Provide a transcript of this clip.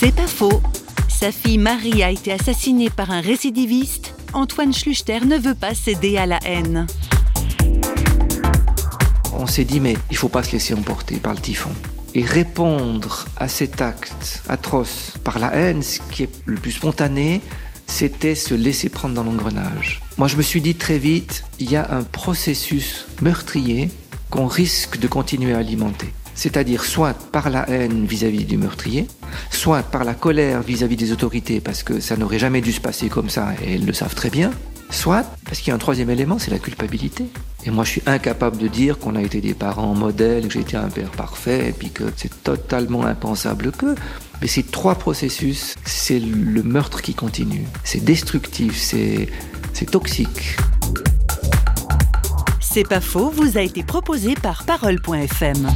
C'est pas faux. Sa fille Marie a été assassinée par un récidiviste. Antoine Schluchter ne veut pas céder à la haine. On s'est dit, mais il faut pas se laisser emporter par le typhon. Et répondre à cet acte atroce par la haine, ce qui est le plus spontané, c'était se laisser prendre dans l'engrenage. Moi, je me suis dit très vite, il y a un processus meurtrier qu'on risque de continuer à alimenter. C'est-à-dire soit par la haine vis-à-vis du meurtrier, soit par la colère vis-à-vis des autorités parce que ça n'aurait jamais dû se passer comme ça et elles le savent très bien, soit parce qu'il y a un troisième élément, c'est la culpabilité. Et moi, je suis incapable de dire qu'on a été des parents modèles, que j'ai été un père parfait, et puis que c'est totalement impensable que. Mais ces trois processus, c'est le meurtre qui continue. C'est destructif, c'est, c'est toxique. C'est pas faux, vous a été proposé par Parole.fm.